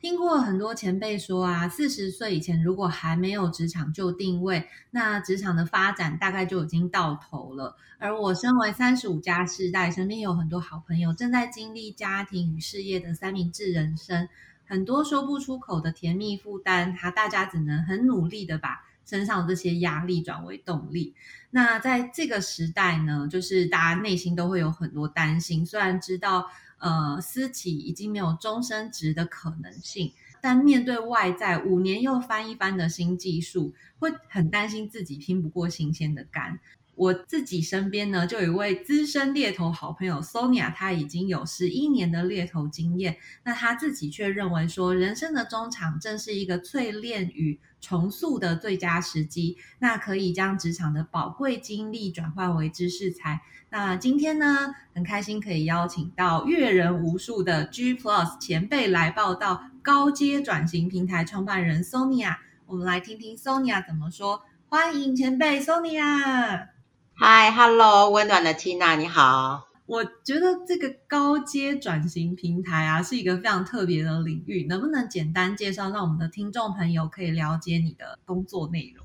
听过很多前辈说啊，四十岁以前如果还没有职场就定位，那职场的发展大概就已经到头了。而我身为三十五加世代，身边有很多好朋友正在经历家庭与事业的三明治人生，很多说不出口的甜蜜负担，他大家只能很努力的把身上这些压力转为动力。那在这个时代呢，就是大家内心都会有很多担心，虽然知道。呃，私企已经没有终身职的可能性，但面对外在五年又翻一番的新技术，会很担心自己拼不过新鲜的肝。我自己身边呢，就有一位资深猎头好朋友 Sonia，她已经有十一年的猎头经验。那她自己却认为说，人生的中场正是一个淬炼与重塑的最佳时机。那可以将职场的宝贵经历转换为知识财。那今天呢，很开心可以邀请到阅人无数的 G Plus 前辈来报道高阶转型平台创办人 Sonia。我们来听听 Sonia 怎么说。欢迎前辈 Sonia。嗨，Hello，温暖的 Tina，你好。我觉得这个高阶转型平台啊，是一个非常特别的领域，能不能简单介绍，让我们的听众朋友可以了解你的工作内容？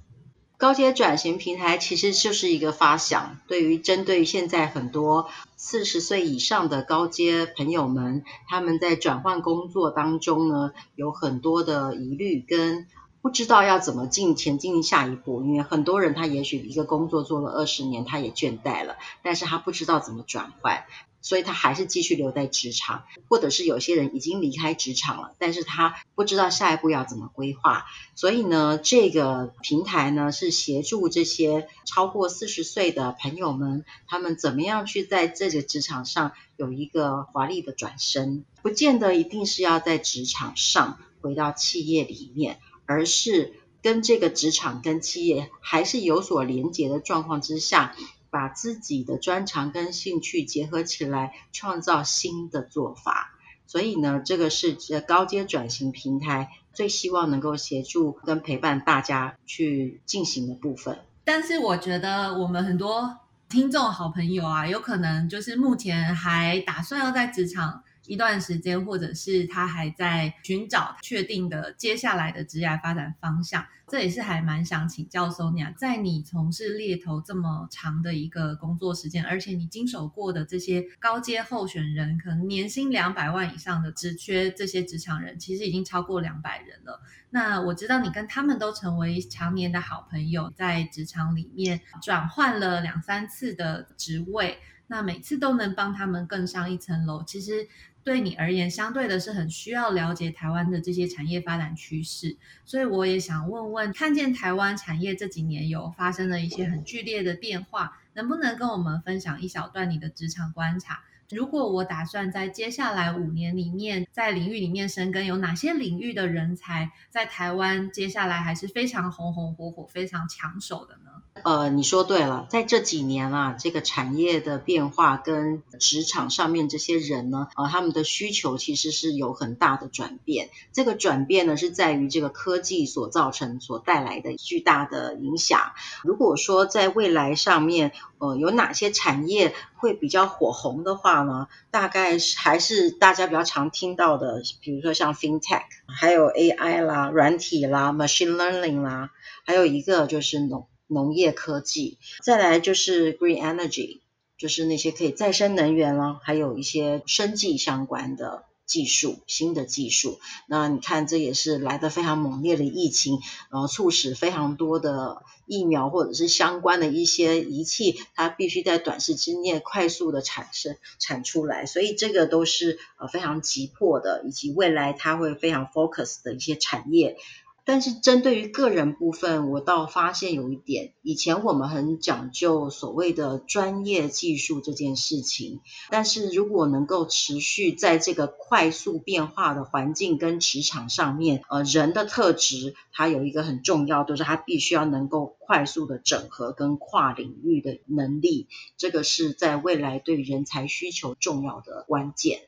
高阶转型平台其实就是一个发想，对于针对现在很多四十岁以上的高阶朋友们，他们在转换工作当中呢，有很多的疑虑跟。不知道要怎么进前进下一步，因为很多人他也许一个工作做了二十年，他也倦怠了，但是他不知道怎么转换，所以他还是继续留在职场，或者是有些人已经离开职场了，但是他不知道下一步要怎么规划，所以呢，这个平台呢是协助这些超过四十岁的朋友们，他们怎么样去在这个职场上有一个华丽的转身，不见得一定是要在职场上回到企业里面。而是跟这个职场跟企业还是有所连结的状况之下，把自己的专长跟兴趣结合起来，创造新的做法。所以呢，这个是高阶转型平台最希望能够协助跟陪伴大家去进行的部分。但是我觉得我们很多听众好朋友啊，有可能就是目前还打算要在职场。一段时间，或者是他还在寻找确定的接下来的职业发展方向，这也是还蛮想请教 Sonia，在你从事猎头这么长的一个工作时间，而且你经手过的这些高阶候选人，可能年薪两百万以上的职缺，这些职场人其实已经超过两百人了。那我知道你跟他们都成为常年的好朋友，在职场里面转换了两三次的职位，那每次都能帮他们更上一层楼。其实。对你而言，相对的是很需要了解台湾的这些产业发展趋势，所以我也想问问，看见台湾产业这几年有发生了一些很剧烈的变化，能不能跟我们分享一小段你的职场观察？如果我打算在接下来五年里面在领域里面生根，有哪些领域的人才在台湾接下来还是非常红红火火、非常抢手的呢？呃，你说对了，在这几年啊，这个产业的变化跟职场上面这些人呢，呃，他们的需求其实是有很大的转变。这个转变呢，是在于这个科技所造成、所带来的巨大的影响。如果说在未来上面，呃，有哪些产业会比较火红的话呢？大概是还是大家比较常听到的，比如说像 FinTech，还有 AI 啦、软体啦、Machine Learning 啦，还有一个就是农。农业科技，再来就是 green energy，就是那些可以再生能源了，还有一些生计相关的技术，新的技术。那你看，这也是来的非常猛烈的疫情，然后促使非常多的疫苗或者是相关的一些仪器，它必须在短时之内快速的产生产出来。所以这个都是呃非常急迫的，以及未来它会非常 focus 的一些产业。但是针对于个人部分，我倒发现有一点，以前我们很讲究所谓的专业技术这件事情，但是如果能够持续在这个快速变化的环境跟职场上面，呃，人的特质它有一个很重要，就是它必须要能够快速的整合跟跨领域的能力，这个是在未来对人才需求重要的关键。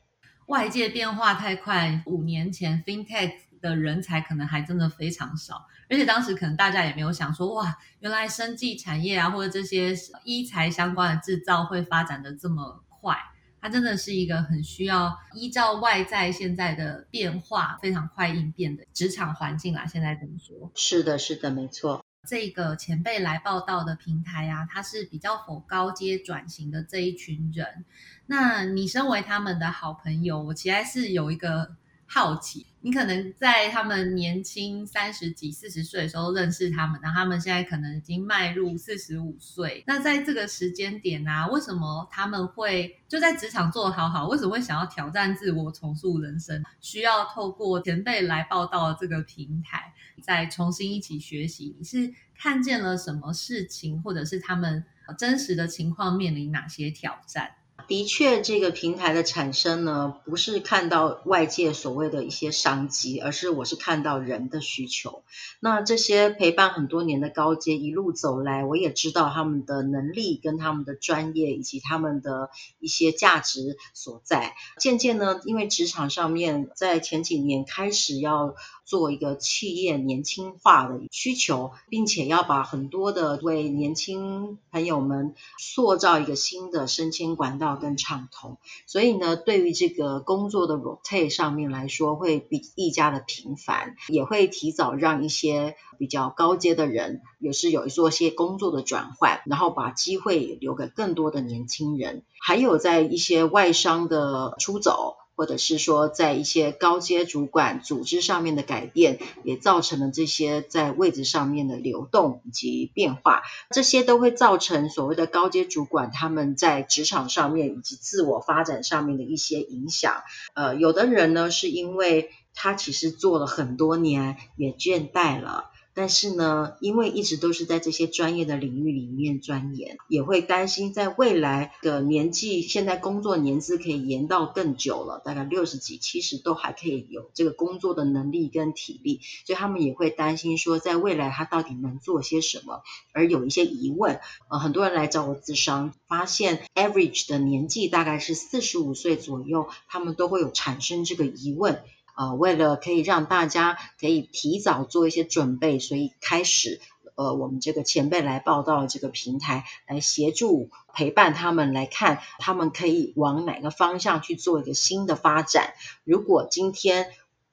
外界变化太快，五年前 FinTech。的人才可能还真的非常少，而且当时可能大家也没有想说，哇，原来生技产业啊，或者这些医材相关的制造会发展的这么快。它真的是一个很需要依照外在现在的变化非常快应变的职场环境啦。现在怎么说？是的，是的，没错。这个前辈来报道的平台啊，它是比较否高阶转型的这一群人。那你身为他们的好朋友，我其实是有一个。好奇，你可能在他们年轻三十几、四十岁的时候认识他们，然后他们现在可能已经迈入四十五岁。那在这个时间点啊，为什么他们会就在职场做得好好？为什么会想要挑战自我、重塑人生？需要透过前辈来报道这个平台，再重新一起学习。你是看见了什么事情，或者是他们真实的情况面临哪些挑战？的确，这个平台的产生呢，不是看到外界所谓的一些商机，而是我是看到人的需求。那这些陪伴很多年的高阶一路走来，我也知道他们的能力跟他们的专业以及他们的一些价值所在。渐渐呢，因为职场上面在前几年开始要做一个企业年轻化的需求，并且要把很多的为年轻朋友们塑造一个新的升迁管道。更畅通，所以呢，对于这个工作的 rotate 上面来说，会比愈加的频繁，也会提早让一些比较高阶的人，也是有做一些工作的转换，然后把机会留给更多的年轻人，还有在一些外商的出走。或者是说，在一些高阶主管组织上面的改变，也造成了这些在位置上面的流动以及变化，这些都会造成所谓的高阶主管他们在职场上面以及自我发展上面的一些影响。呃，有的人呢，是因为他其实做了很多年，也倦怠了。但是呢，因为一直都是在这些专业的领域里面钻研，也会担心在未来的年纪，现在工作年资可以延到更久了，大概六十几、七十都还可以有这个工作的能力跟体力，所以他们也会担心说，在未来他到底能做些什么，而有一些疑问。呃，很多人来找我咨商，发现 average 的年纪大概是四十五岁左右，他们都会有产生这个疑问。呃，为了可以让大家可以提早做一些准备，所以开始呃，我们这个前辈来报道这个平台，来协助陪伴他们来看，他们可以往哪个方向去做一个新的发展。如果今天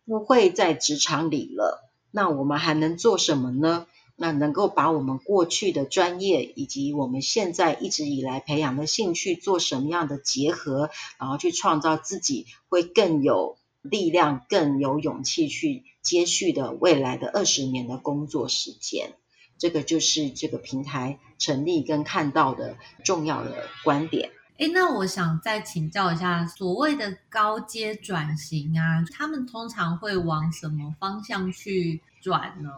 不会在职场里了，那我们还能做什么呢？那能够把我们过去的专业以及我们现在一直以来培养的兴趣做什么样的结合，然后去创造自己会更有。力量更有勇气去接续的未来的二十年的工作时间，这个就是这个平台成立跟看到的重要的观点。哎，那我想再请教一下，所谓的高阶转型啊，他们通常会往什么方向去转呢？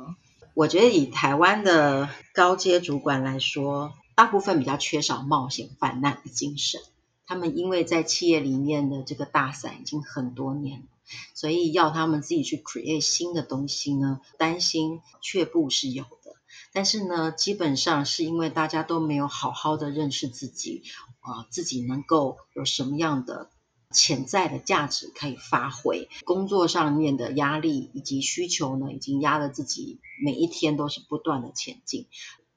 我觉得以台湾的高阶主管来说，大部分比较缺少冒险犯难的精神。他们因为在企业里面的这个大伞已经很多年了。所以要他们自己去 create 新的东西呢，担心却步是有的。但是呢，基本上是因为大家都没有好好的认识自己，啊，自己能够有什么样的潜在的价值可以发挥。工作上面的压力以及需求呢，已经压得自己每一天都是不断的前进，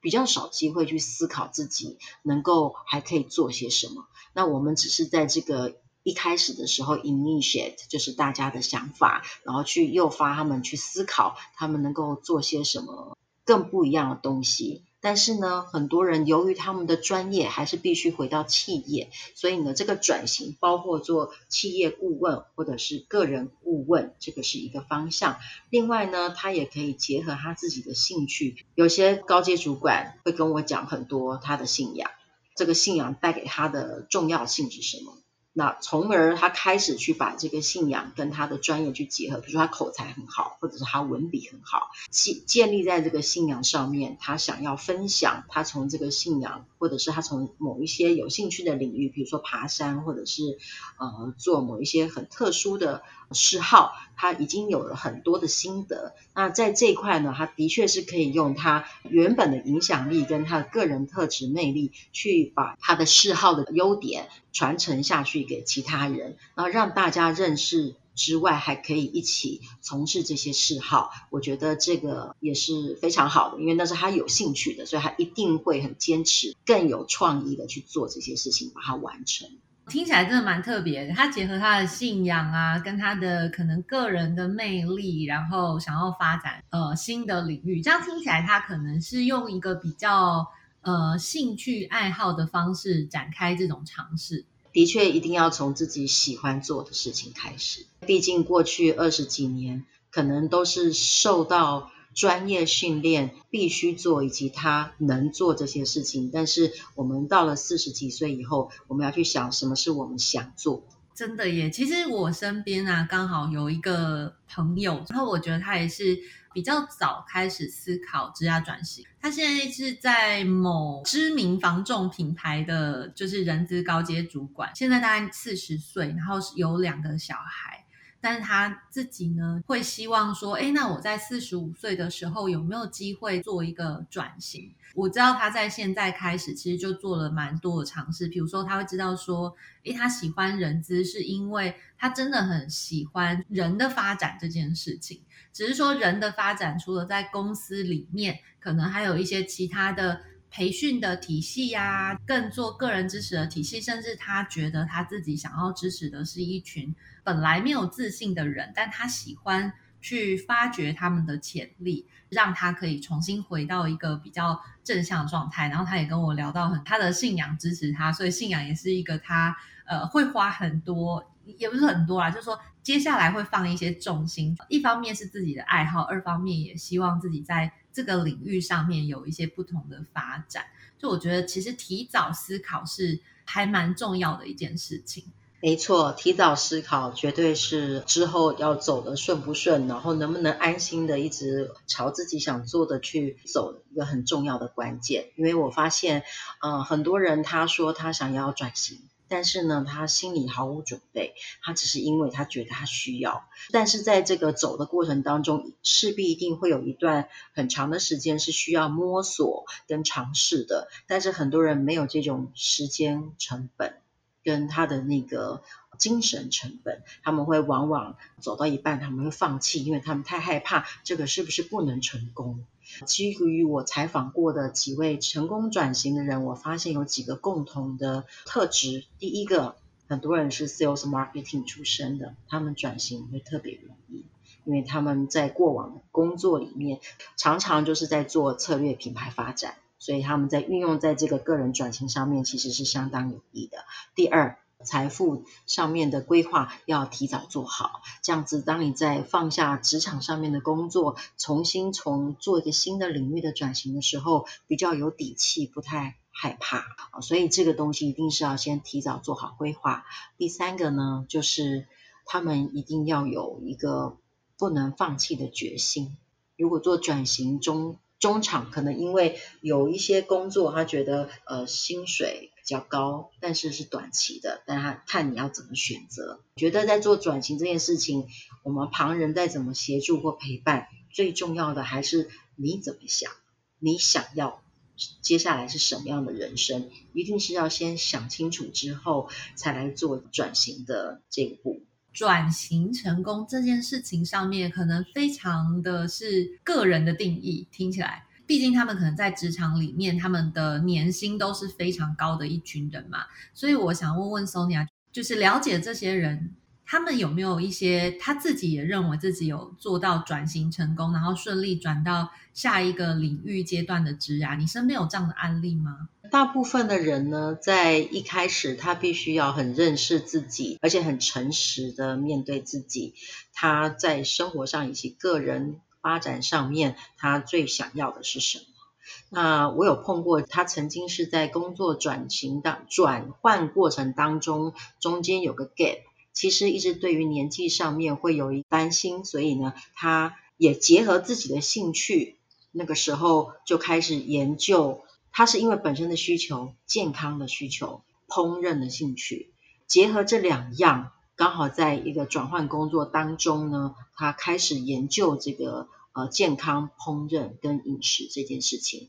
比较少机会去思考自己能够还可以做些什么。那我们只是在这个。一开始的时候，initiate 就是大家的想法，然后去诱发他们去思考，他们能够做些什么更不一样的东西。但是呢，很多人由于他们的专业还是必须回到企业，所以呢，这个转型包括做企业顾问或者是个人顾问，这个是一个方向。另外呢，他也可以结合他自己的兴趣。有些高阶主管会跟我讲很多他的信仰，这个信仰带给他的重要性是什么？那从而他开始去把这个信仰跟他的专业去结合，比如说他口才很好，或者是他文笔很好，建建立在这个信仰上面，他想要分享，他从这个信仰，或者是他从某一些有兴趣的领域，比如说爬山，或者是呃做某一些很特殊的嗜好，他已经有了很多的心得。那在这一块呢，他的确是可以用他原本的影响力跟他的个人特质魅力，去把他的嗜好的优点传承下去。给其他人，然后让大家认识之外，还可以一起从事这些嗜好。我觉得这个也是非常好的，因为那是他有兴趣的，所以他一定会很坚持，更有创意的去做这些事情，把它完成。听起来真的蛮特别的。他结合他的信仰啊，跟他的可能个人的魅力，然后想要发展呃新的领域。这样听起来，他可能是用一个比较呃兴趣爱好的方式展开这种尝试。的确，一定要从自己喜欢做的事情开始。毕竟过去二十几年，可能都是受到专业训练必须做，以及他能做这些事情。但是我们到了四十几岁以后，我们要去想什么是我们想做。真的耶！其实我身边啊，刚好有一个朋友，然后我觉得他也是。比较早开始思考职业转型，他现在是在某知名防重品牌的就是人资高阶主管，现在大概四十岁，然后有两个小孩。但是他自己呢，会希望说，哎，那我在四十五岁的时候有没有机会做一个转型？我知道他在现在开始，其实就做了蛮多的尝试。比如说，他会知道说，哎，他喜欢人资，是因为他真的很喜欢人的发展这件事情。只是说，人的发展除了在公司里面，可能还有一些其他的。培训的体系呀，更做个人支持的体系，甚至他觉得他自己想要支持的是一群本来没有自信的人，但他喜欢去发掘他们的潜力，让他可以重新回到一个比较正向状态。然后他也跟我聊到很他的信仰支持他，所以信仰也是一个他呃会花很多，也不是很多啦，就是说接下来会放一些重心。一方面是自己的爱好，二方面也希望自己在。这个领域上面有一些不同的发展，就我觉得其实提早思考是还蛮重要的一件事情。没错，提早思考绝对是之后要走的顺不顺，然后能不能安心的一直朝自己想做的去走一个很重要的关键。因为我发现，嗯，很多人他说他想要转型。但是呢，他心里毫无准备，他只是因为他觉得他需要。但是在这个走的过程当中，势必一定会有一段很长的时间是需要摸索跟尝试的。但是很多人没有这种时间成本跟他的那个精神成本，他们会往往走到一半，他们会放弃，因为他们太害怕这个是不是不能成功。基于我采访过的几位成功转型的人，我发现有几个共同的特质。第一个，很多人是 sales marketing 出身的，他们转型会特别容易，因为他们在过往的工作里面常常就是在做策略品牌发展，所以他们在运用在这个个人转型上面其实是相当有益的。第二，财富上面的规划要提早做好，这样子，当你在放下职场上面的工作，重新从做一个新的领域的转型的时候，比较有底气，不太害怕所以这个东西一定是要先提早做好规划。第三个呢，就是他们一定要有一个不能放弃的决心。如果做转型中中场，可能因为有一些工作，他觉得呃薪水。较高，但是是短期的，但他看你要怎么选择。觉得在做转型这件事情，我们旁人再怎么协助或陪伴，最重要的还是你怎么想，你想要接下来是什么样的人生，一定是要先想清楚之后才来做转型的这一步。转型成功这件事情上面，可能非常的是个人的定义，听起来。毕竟他们可能在职场里面，他们的年薪都是非常高的一群人嘛，所以我想问问 Sonia，就是了解这些人，他们有没有一些他自己也认为自己有做到转型成功，然后顺利转到下一个领域阶段的职涯？你身边有这样的案例吗？大部分的人呢，在一开始他必须要很认识自己，而且很诚实的面对自己，他在生活上以及个人。发展上面，他最想要的是什么？那我有碰过，他曾经是在工作转型当转换过程当中，中间有个 gap，其实一直对于年纪上面会有一担心，所以呢，他也结合自己的兴趣，那个时候就开始研究。他是因为本身的需求、健康的需求、烹饪的兴趣，结合这两样，刚好在一个转换工作当中呢，他开始研究这个呃健康烹饪跟饮食这件事情。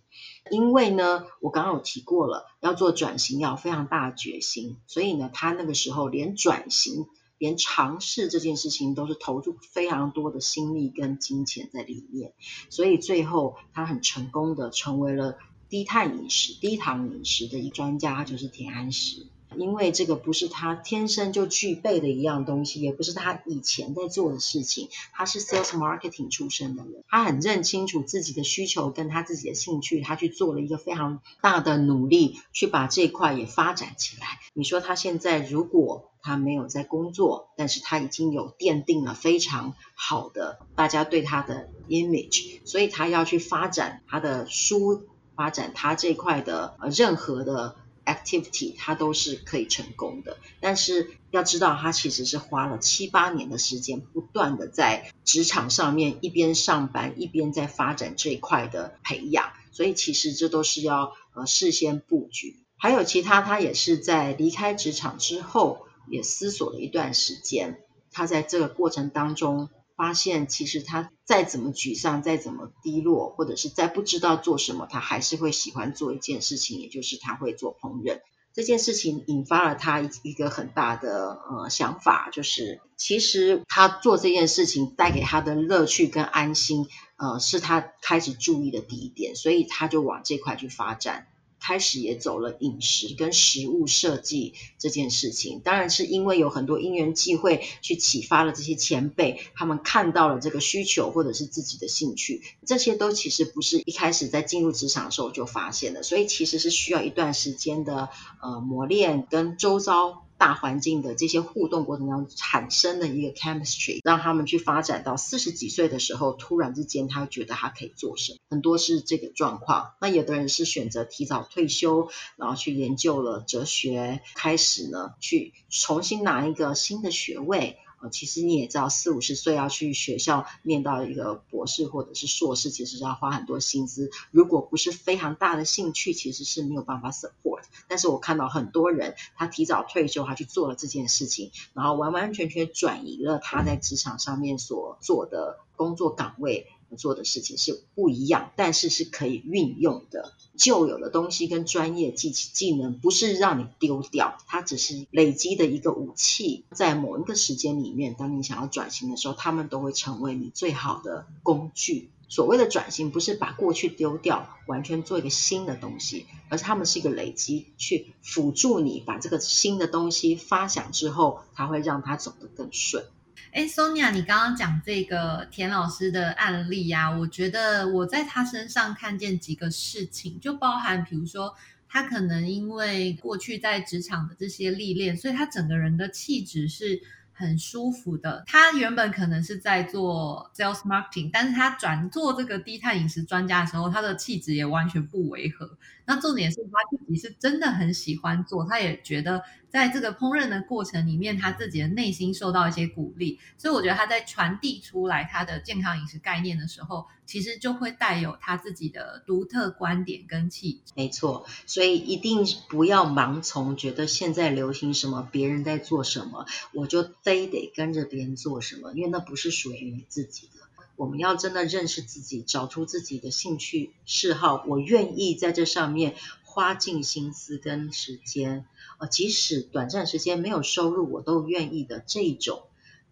因为呢，我刚刚有提过了，要做转型要非常大的决心，所以呢，他那个时候连转型、连尝试这件事情都是投入非常多的心力跟金钱在里面，所以最后他很成功的成为了。低碳饮食、低糖饮食的一专家就是田安石，因为这个不是他天生就具备的一样东西，也不是他以前在做的事情。他是 sales marketing 出身的人，他很认清楚自己的需求跟他自己的兴趣，他去做了一个非常大的努力，去把这块也发展起来。你说他现在如果他没有在工作，但是他已经有奠定了非常好的大家对他的 image，所以他要去发展他的书。发展他这块的呃任何的 activity，他都是可以成功的。但是要知道，他其实是花了七八年的时间，不断的在职场上面一边上班一边在发展这一块的培养。所以其实这都是要呃事先布局。还有其他，他也是在离开职场之后，也思索了一段时间。他在这个过程当中。发现其实他再怎么沮丧，再怎么低落，或者是再不知道做什么，他还是会喜欢做一件事情，也就是他会做烹饪。这件事情引发了他一个很大的呃想法，就是其实他做这件事情带给他的乐趣跟安心，呃，是他开始注意的第一点，所以他就往这块去发展。开始也走了饮食跟食物设计这件事情，当然是因为有很多因缘际会去启发了这些前辈，他们看到了这个需求或者是自己的兴趣，这些都其实不是一开始在进入职场的时候就发现的，所以其实是需要一段时间的呃磨练跟周遭。大环境的这些互动过程当中产生的一个 chemistry，让他们去发展到四十几岁的时候，突然之间他觉得他可以做什么，很多是这个状况。那有的人是选择提早退休，然后去研究了哲学，开始呢去重新拿一个新的学位。呃，其实你也知道，四五十岁要去学校念到一个博士或者是硕士，其实是要花很多心思。如果不是非常大的兴趣，其实是没有办法 support。但是我看到很多人，他提早退休，他去做了这件事情，然后完完全全转移了他在职场上面所做的工作岗位。做的事情是不一样，但是是可以运用的。旧有的东西跟专业技技能不是让你丢掉，它只是累积的一个武器。在某一个时间里面，当你想要转型的时候，他们都会成为你最好的工具。所谓的转型，不是把过去丢掉，完全做一个新的东西，而是他们是一个累积，去辅助你把这个新的东西发想之后，它会让它走得更顺。哎，Sonia，你刚刚讲这个田老师的案例呀，我觉得我在他身上看见几个事情，就包含比如说，他可能因为过去在职场的这些历练，所以他整个人的气质是很舒服的。他原本可能是在做 sales marketing，但是他转做这个低碳饮食专家的时候，他的气质也完全不违和。那重点是他自己是真的很喜欢做，他也觉得在这个烹饪的过程里面，他自己的内心受到一些鼓励，所以我觉得他在传递出来他的健康饮食概念的时候，其实就会带有他自己的独特观点跟气质。没错，所以一定不要盲从，觉得现在流行什么，别人在做什么，我就非得跟着别人做什么，因为那不是属于你自己的。我们要真的认识自己，找出自己的兴趣嗜好，我愿意在这上面花尽心思跟时间，呃，即使短暂时间没有收入，我都愿意的这一种，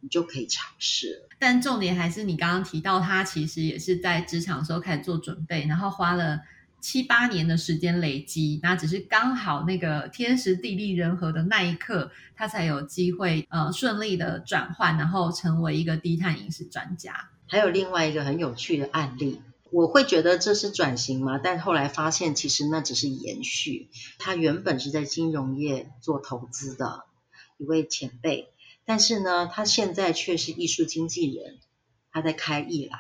你就可以尝试。但重点还是你刚刚提到，他其实也是在职场的时候开始做准备，然后花了七八年的时间累积，那只是刚好那个天时地利人和的那一刻，他才有机会呃顺利的转换，然后成为一个低碳饮食专家。还有另外一个很有趣的案例，我会觉得这是转型吗？但后来发现其实那只是延续。他原本是在金融业做投资的一位前辈，但是呢，他现在却是艺术经纪人，他在开艺廊。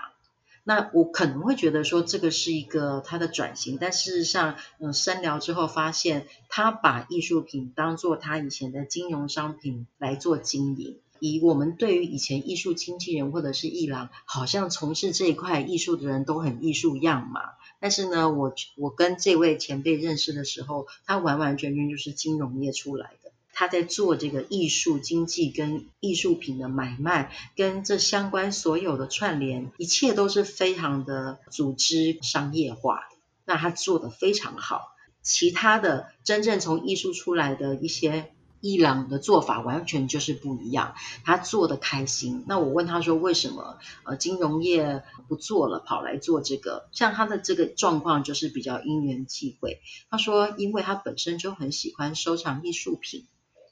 那我可能会觉得说这个是一个他的转型，但事实上，嗯，深聊之后发现，他把艺术品当做他以前的金融商品来做经营。以我们对于以前艺术经纪人或者是艺廊，好像从事这一块艺术的人都很艺术样嘛。但是呢，我我跟这位前辈认识的时候，他完完全全就是金融业出来的。他在做这个艺术经济跟艺术品的买卖，跟这相关所有的串联，一切都是非常的组织商业化。那他做的非常好。其他的真正从艺术出来的一些伊朗的做法，完全就是不一样。他做的开心。那我问他说，为什么呃金融业不做了，跑来做这个？像他的这个状况，就是比较因缘际会。他说，因为他本身就很喜欢收藏艺术品。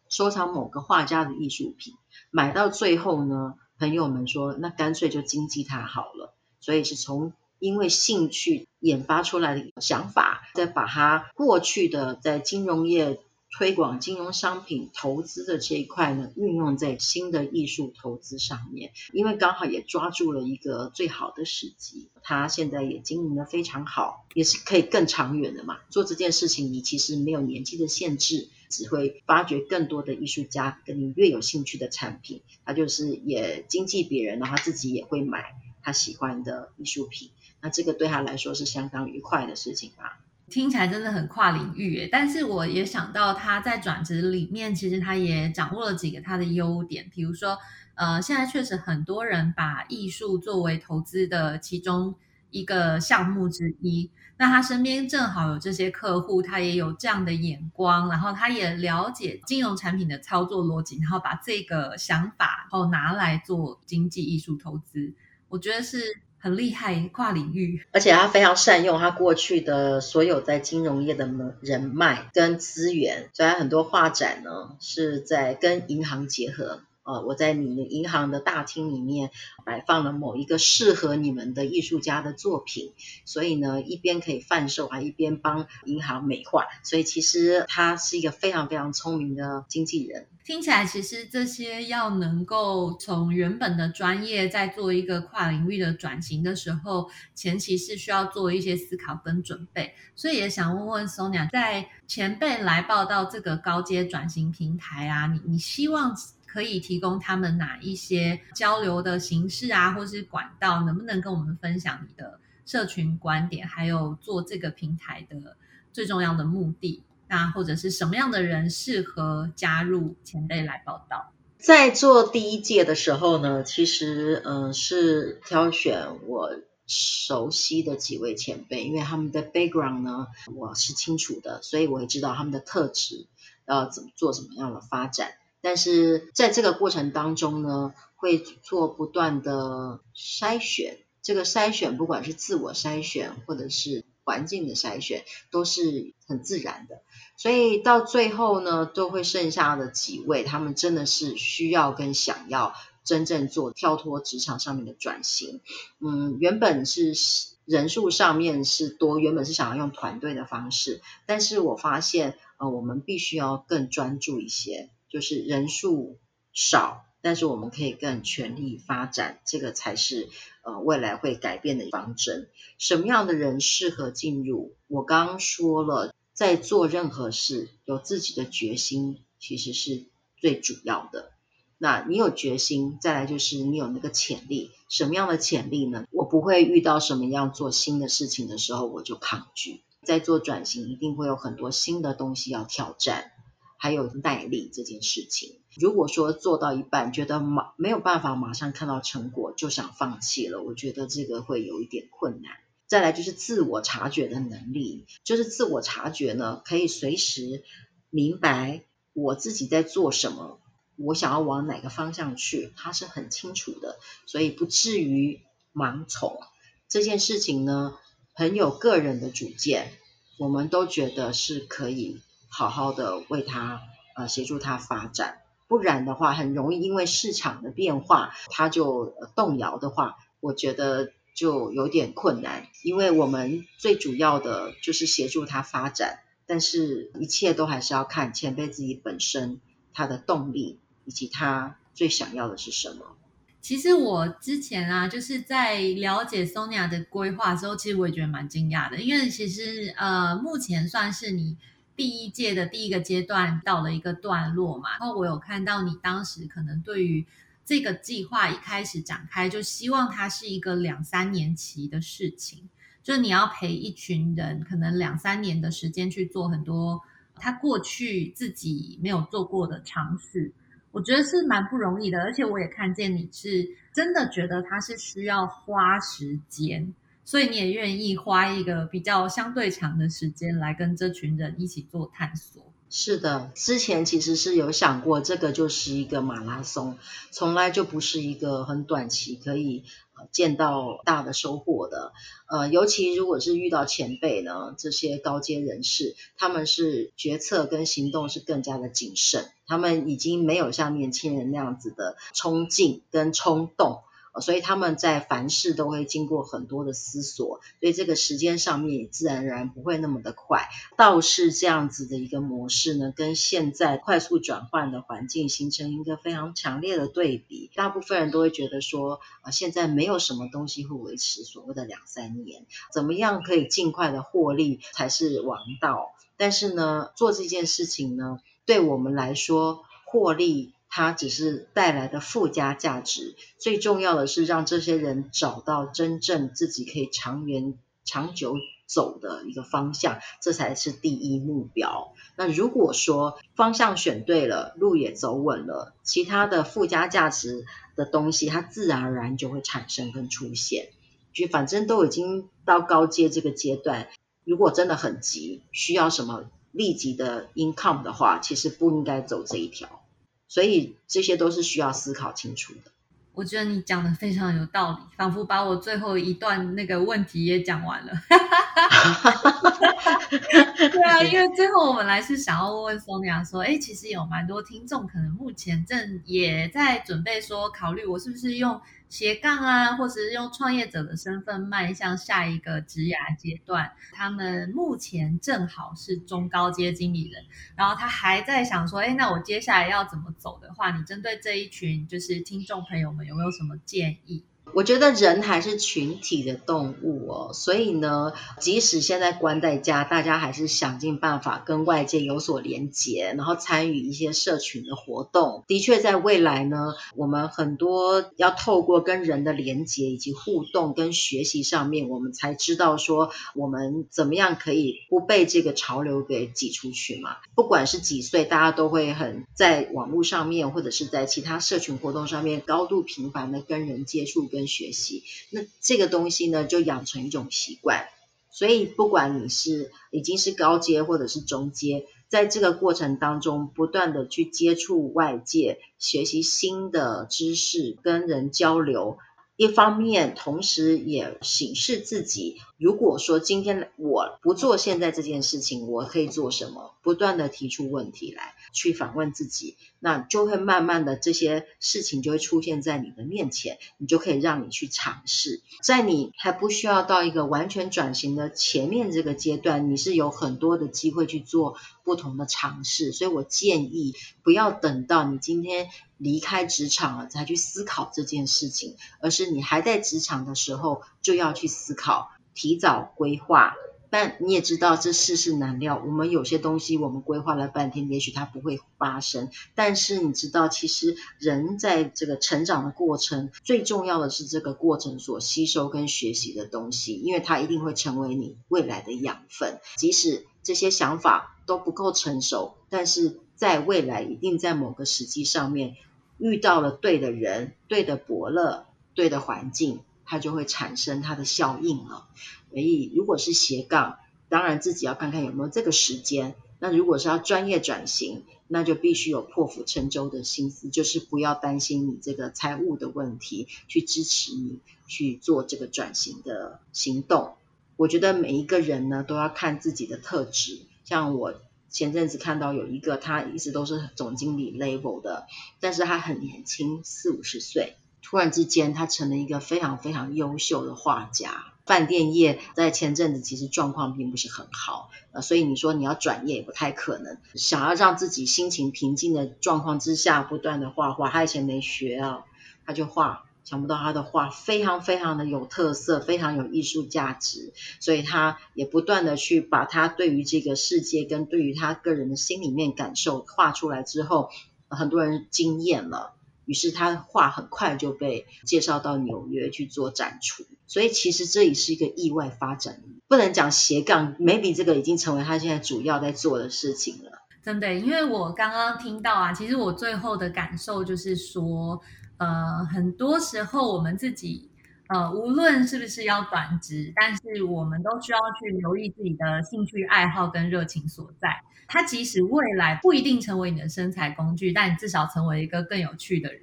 收藏某个画家的艺术品，买到最后呢，朋友们说那干脆就经济他好了，所以是从因为兴趣研发出来的想法，再把他过去的在金融业推广金融商品投资的这一块呢，运用在新的艺术投资上面，因为刚好也抓住了一个最好的时机，他现在也经营的非常好，也是可以更长远的嘛。做这件事情，你其实没有年纪的限制。只会发掘更多的艺术家跟你越有兴趣的产品，他就是也经济别人，然后自己也会买他喜欢的艺术品，那这个对他来说是相当愉快的事情吧。听起来真的很跨领域诶，但是我也想到他在转职里面，其实他也掌握了几个他的优点，比如说，呃，现在确实很多人把艺术作为投资的其中。一个项目之一，那他身边正好有这些客户，他也有这样的眼光，然后他也了解金融产品的操作逻辑，然后把这个想法然后拿来做经济艺术投资，我觉得是很厉害，跨领域，而且他非常善用他过去的所有在金融业的人脉跟资源，虽然很多画展呢是在跟银行结合。呃，我在你们银行的大厅里面摆放了某一个适合你们的艺术家的作品，所以呢，一边可以贩售，还一边帮银行美化，所以其实他是一个非常非常聪明的经纪人。听起来，其实这些要能够从原本的专业在做一个跨领域的转型的时候，前期是需要做一些思考跟准备。所以也想问问 Sonia，在前辈来报道这个高阶转型平台啊，你你希望？可以提供他们哪一些交流的形式啊，或是管道？能不能跟我们分享你的社群观点，还有做这个平台的最重要的目的？那或者是什么样的人适合加入前辈来报道？在做第一届的时候呢，其实嗯是挑选我熟悉的几位前辈，因为他们的 background 呢我是清楚的，所以我也知道他们的特质要怎么做什么样的发展。但是在这个过程当中呢，会做不断的筛选。这个筛选，不管是自我筛选或者是环境的筛选，都是很自然的。所以到最后呢，都会剩下的几位，他们真的是需要跟想要真正做跳脱职场上面的转型。嗯，原本是人数上面是多，原本是想要用团队的方式，但是我发现，呃，我们必须要更专注一些。就是人数少，但是我们可以更全力发展，这个才是呃未来会改变的方针。什么样的人适合进入？我刚刚说了，在做任何事，有自己的决心，其实是最主要的。那你有决心，再来就是你有那个潜力。什么样的潜力呢？我不会遇到什么样做新的事情的时候，我就抗拒。在做转型，一定会有很多新的东西要挑战。还有耐力这件事情，如果说做到一半觉得马没有办法马上看到成果就想放弃了，我觉得这个会有一点困难。再来就是自我察觉的能力，就是自我察觉呢，可以随时明白我自己在做什么，我想要往哪个方向去，他是很清楚的，所以不至于盲从这件事情呢，很有个人的主见，我们都觉得是可以。好好的为他呃协助他发展，不然的话很容易因为市场的变化，他就动摇的话，我觉得就有点困难。因为我们最主要的就是协助他发展，但是一切都还是要看前辈自己本身他的动力以及他最想要的是什么。其实我之前啊，就是在了解 Sonia 的规划之后，其实我也觉得蛮惊讶的，因为其实呃，目前算是你第一届的第一个阶段到了一个段落嘛。然后我有看到你当时可能对于这个计划一开始展开，就希望它是一个两三年期的事情，就你要陪一群人，可能两三年的时间去做很多他过去自己没有做过的尝试。我觉得是蛮不容易的，而且我也看见你是真的觉得它是需要花时间，所以你也愿意花一个比较相对长的时间来跟这群人一起做探索。是的，之前其实是有想过，这个就是一个马拉松，从来就不是一个很短期可以见到大的收获的。呃，尤其如果是遇到前辈呢，这些高阶人士，他们是决策跟行动是更加的谨慎，他们已经没有像年轻人那样子的冲劲跟冲动。所以他们在凡事都会经过很多的思索，所以这个时间上面也自然而然不会那么的快。倒是这样子的一个模式呢，跟现在快速转换的环境形成一个非常强烈的对比。大部分人都会觉得说，啊，现在没有什么东西会维持所谓的两三年，怎么样可以尽快的获利才是王道。但是呢，做这件事情呢，对我们来说，获利。它只是带来的附加价值，最重要的是让这些人找到真正自己可以长远、长久走的一个方向，这才是第一目标。那如果说方向选对了，路也走稳了，其他的附加价值的东西，它自然而然就会产生跟出现。就反正都已经到高阶这个阶段，如果真的很急，需要什么立即的 income 的话，其实不应该走这一条。所以这些都是需要思考清楚的。我觉得你讲的非常有道理，仿佛把我最后一段那个问题也讲完了。对啊，因为最后我本来是想要问问 Sonia 说，哎，其实有蛮多听众可能目前正也在准备说，考虑我是不是用。斜杠啊，或者是用创业者的身份迈向下一个职涯阶段，他们目前正好是中高阶经理人，然后他还在想说，哎，那我接下来要怎么走的话，你针对这一群就是听众朋友们有没有什么建议？我觉得人还是群体的动物哦，所以呢，即使现在关在家，大家还是想尽办法跟外界有所连接，然后参与一些社群的活动。的确，在未来呢，我们很多要透过跟人的连接以及互动跟学习上面，我们才知道说我们怎么样可以不被这个潮流给挤出去嘛。不管是几岁，大家都会很在网络上面或者是在其他社群活动上面高度频繁的跟人接触。跟学习，那这个东西呢，就养成一种习惯。所以，不管你是已经是高阶或者是中阶，在这个过程当中，不断的去接触外界，学习新的知识，跟人交流。一方面，同时也审视自己。如果说今天我不做现在这件事情，我可以做什么？不断的提出问题来，去反问自己，那就会慢慢的这些事情就会出现在你的面前，你就可以让你去尝试。在你还不需要到一个完全转型的前面这个阶段，你是有很多的机会去做不同的尝试。所以我建议不要等到你今天离开职场了才去思考这件事情，而是你还在职场的时候就要去思考。提早规划，但你也知道这世事难料。我们有些东西我们规划了半天，也许它不会发生。但是你知道，其实人在这个成长的过程，最重要的是这个过程所吸收跟学习的东西，因为它一定会成为你未来的养分。即使这些想法都不够成熟，但是在未来一定在某个时机上面遇到了对的人、对的伯乐、对的环境。它就会产生它的效应了。所以，如果是斜杠，当然自己要看看有没有这个时间。那如果是要专业转型，那就必须有破釜沉舟的心思，就是不要担心你这个财务的问题，去支持你去做这个转型的行动。我觉得每一个人呢，都要看自己的特质。像我前阵子看到有一个，他一直都是总经理 level 的，但是他很年轻，四五十岁。突然之间，他成了一个非常非常优秀的画家。饭店业在前阵子其实状况并不是很好，呃，所以你说你要转业也不太可能。想要让自己心情平静的状况之下，不断的画画。他以前没学啊，他就画，想不到他的画非常非常的有特色，非常有艺术价值，所以他也不断的去把他对于这个世界跟对于他个人的心里面感受画出来之后，很多人惊艳了。于是他画很快就被介绍到纽约去做展出，所以其实这也是一个意外发展，不能讲斜杠，maybe 这个已经成为他现在主要在做的事情了。真的，因为我刚刚听到啊，其实我最后的感受就是说，呃，很多时候我们自己，呃，无论是不是要转职，但是我们都需要去留意自己的兴趣爱好跟热情所在。它即使未来不一定成为你的生财工具，但你至少成为一个更有趣的人。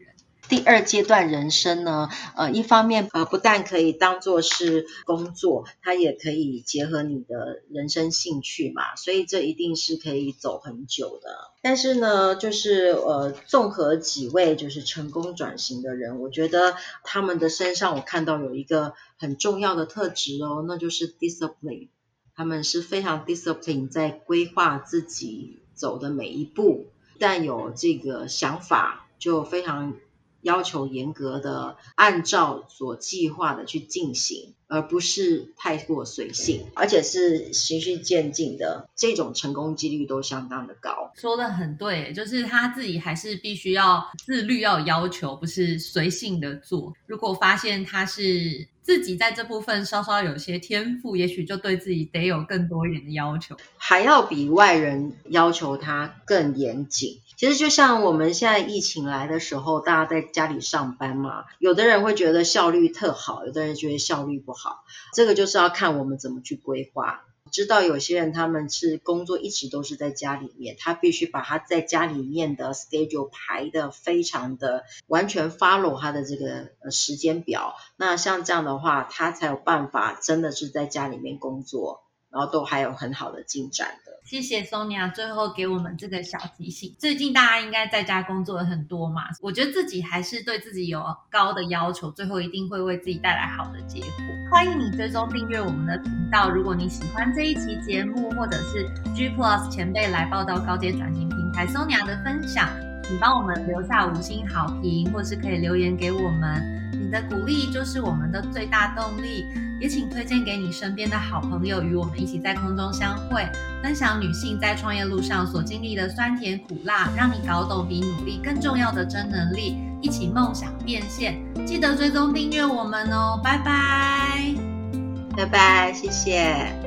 第二阶段人生呢，呃，一方面呃，不但可以当做是工作，它也可以结合你的人生兴趣嘛，所以这一定是可以走很久的。但是呢，就是呃，综合几位就是成功转型的人，我觉得他们的身上我看到有一个很重要的特质哦，那就是 discipline。他们是非常 discipline 在规划自己走的每一步，但有这个想法就非常要求严格的按照所计划的去进行。而不是太过随性，而且是循序渐进的，这种成功几率都相当的高。说的很对，就是他自己还是必须要自律，要有要求，不是随性的做。如果发现他是自己在这部分稍稍有些天赋，也许就对自己得有更多一点的要求，还要比外人要求他更严谨。其实就像我们现在疫情来的时候，大家在家里上班嘛，有的人会觉得效率特好，有的人觉得效率不好。这个就是要看我们怎么去规划。知道有些人他们是工作一直都是在家里面，他必须把他在家里面的 schedule 排的非常的完全 follow 他的这个时间表。那像这样的话，他才有办法真的是在家里面工作，然后都还有很好的进展的。谢谢 Sonia，最后给我们这个小提醒。最近大家应该在家工作的很多嘛，我觉得自己还是对自己有高的要求，最后一定会为自己带来好的结果。欢迎你追踪订阅我们的频道。如果你喜欢这一期节目，或者是 G Plus 前辈来报道高阶转型平台 Sonia 的分享，请帮我们留下五星好评，或是可以留言给我们。你的鼓励就是我们的最大动力。也请推荐给你身边的好朋友，与我们一起在空中相会，分享女性在创业路上所经历的酸甜苦辣，让你搞懂比努力更重要的真能力，一起梦想变现。记得追踪订阅我们哦，拜拜，拜拜，谢谢。